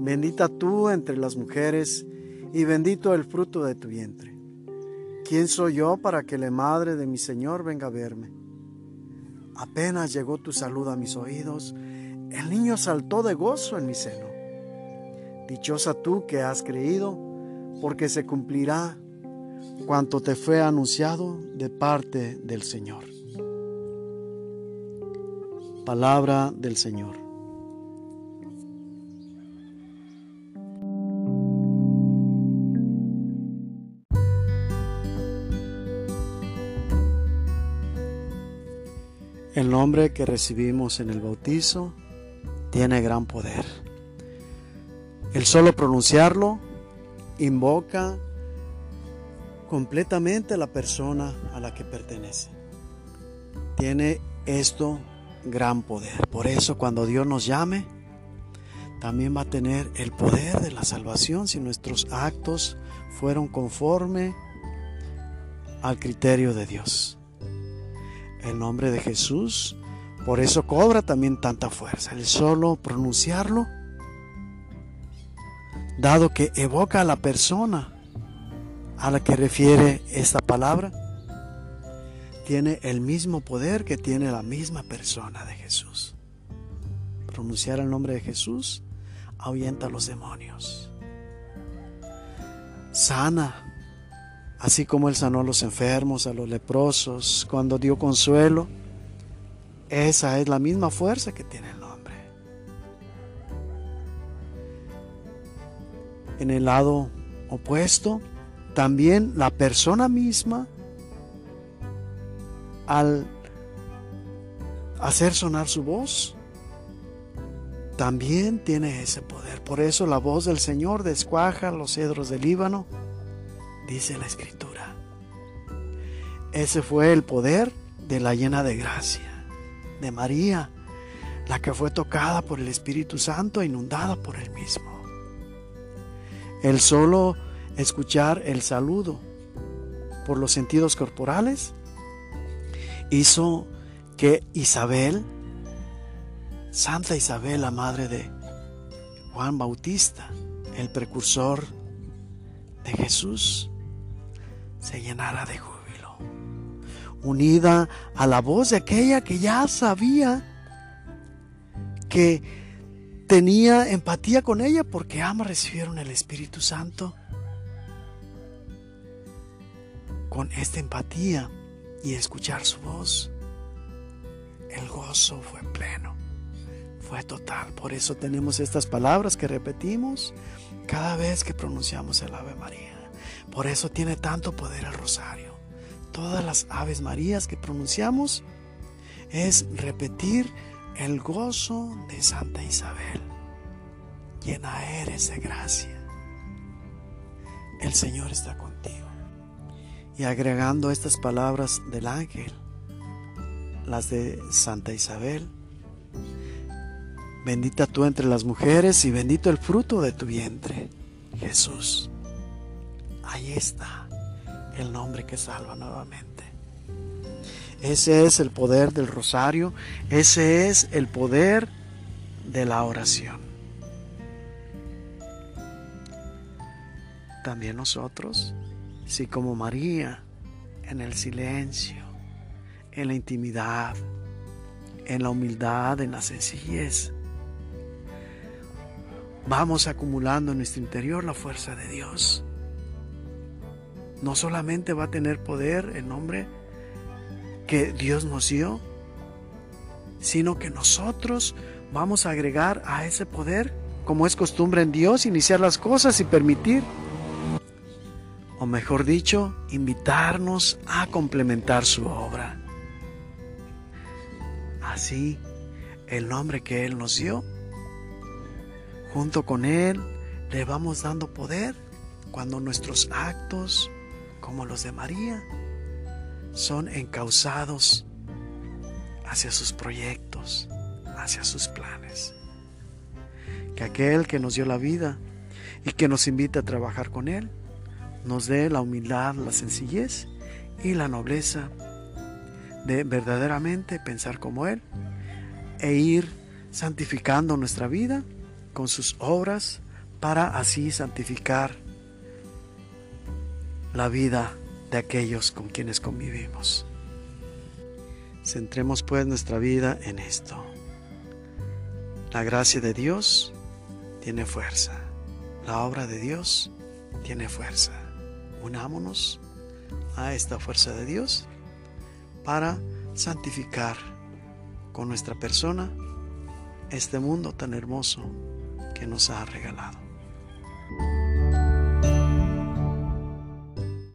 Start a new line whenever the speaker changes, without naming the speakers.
Bendita tú entre las mujeres y bendito el fruto de tu vientre. ¿Quién soy yo para que la madre de mi Señor venga a verme? Apenas llegó tu salud a mis oídos, el niño saltó de gozo en mi seno. Dichosa tú que has creído, porque se cumplirá cuanto te fue anunciado de parte del Señor. Palabra del Señor. El nombre que recibimos en el bautizo tiene gran poder. El solo pronunciarlo invoca completamente la persona a la que pertenece. Tiene esto gran poder. Por eso cuando Dios nos llame, también va a tener el poder de la salvación si nuestros actos fueron conforme al criterio de Dios. El nombre de Jesús, por eso cobra también tanta fuerza. El solo pronunciarlo, dado que evoca a la persona a la que refiere esta palabra, tiene el mismo poder que tiene la misma persona de Jesús. Pronunciar el nombre de Jesús ahuyenta a los demonios. Sana, así como Él sanó a los enfermos, a los leprosos, cuando dio consuelo. Esa es la misma fuerza que tiene el nombre. En el lado opuesto, también la persona misma al hacer sonar su voz, también tiene ese poder. Por eso la voz del Señor descuaja los cedros del Líbano, dice la Escritura. Ese fue el poder de la llena de gracia, de María, la que fue tocada por el Espíritu Santo e inundada por él mismo. El solo escuchar el saludo por los sentidos corporales hizo que Isabel, Santa Isabel, la madre de Juan Bautista, el precursor de Jesús, se llenara de júbilo, unida a la voz de aquella que ya sabía que tenía empatía con ella porque ama recibieron el Espíritu Santo. Con esta empatía y escuchar su voz, el gozo fue pleno, fue total. Por eso tenemos estas palabras que repetimos cada vez que pronunciamos el Ave María. Por eso tiene tanto poder el rosario. Todas las Aves Marías que pronunciamos es repetir el gozo de Santa Isabel. Llena eres de gracia. El Señor está contigo y agregando estas palabras del ángel, las de Santa Isabel. Bendita tú entre las mujeres y bendito el fruto de tu vientre, Jesús. Ahí está el nombre que salva nuevamente. Ese es el poder del rosario, ese es el poder de la oración. También nosotros si como María, en el silencio, en la intimidad, en la humildad, en la sencillez, vamos acumulando en nuestro interior la fuerza de Dios. No solamente va a tener poder el nombre que Dios nos dio, sino que nosotros vamos a agregar a ese poder, como es costumbre en Dios, iniciar las cosas y permitir o mejor dicho, invitarnos a complementar su obra. Así, el nombre que Él nos dio, junto con Él, le vamos dando poder cuando nuestros actos, como los de María, son encausados hacia sus proyectos, hacia sus planes. Que aquel que nos dio la vida y que nos invita a trabajar con Él, nos dé la humildad, la sencillez y la nobleza de verdaderamente pensar como Él e ir santificando nuestra vida con sus obras para así santificar la vida de aquellos con quienes convivimos. Centremos pues nuestra vida en esto. La gracia de Dios tiene fuerza. La obra de Dios tiene fuerza. Unámonos a esta fuerza de Dios para santificar con nuestra persona este mundo tan hermoso que nos ha regalado.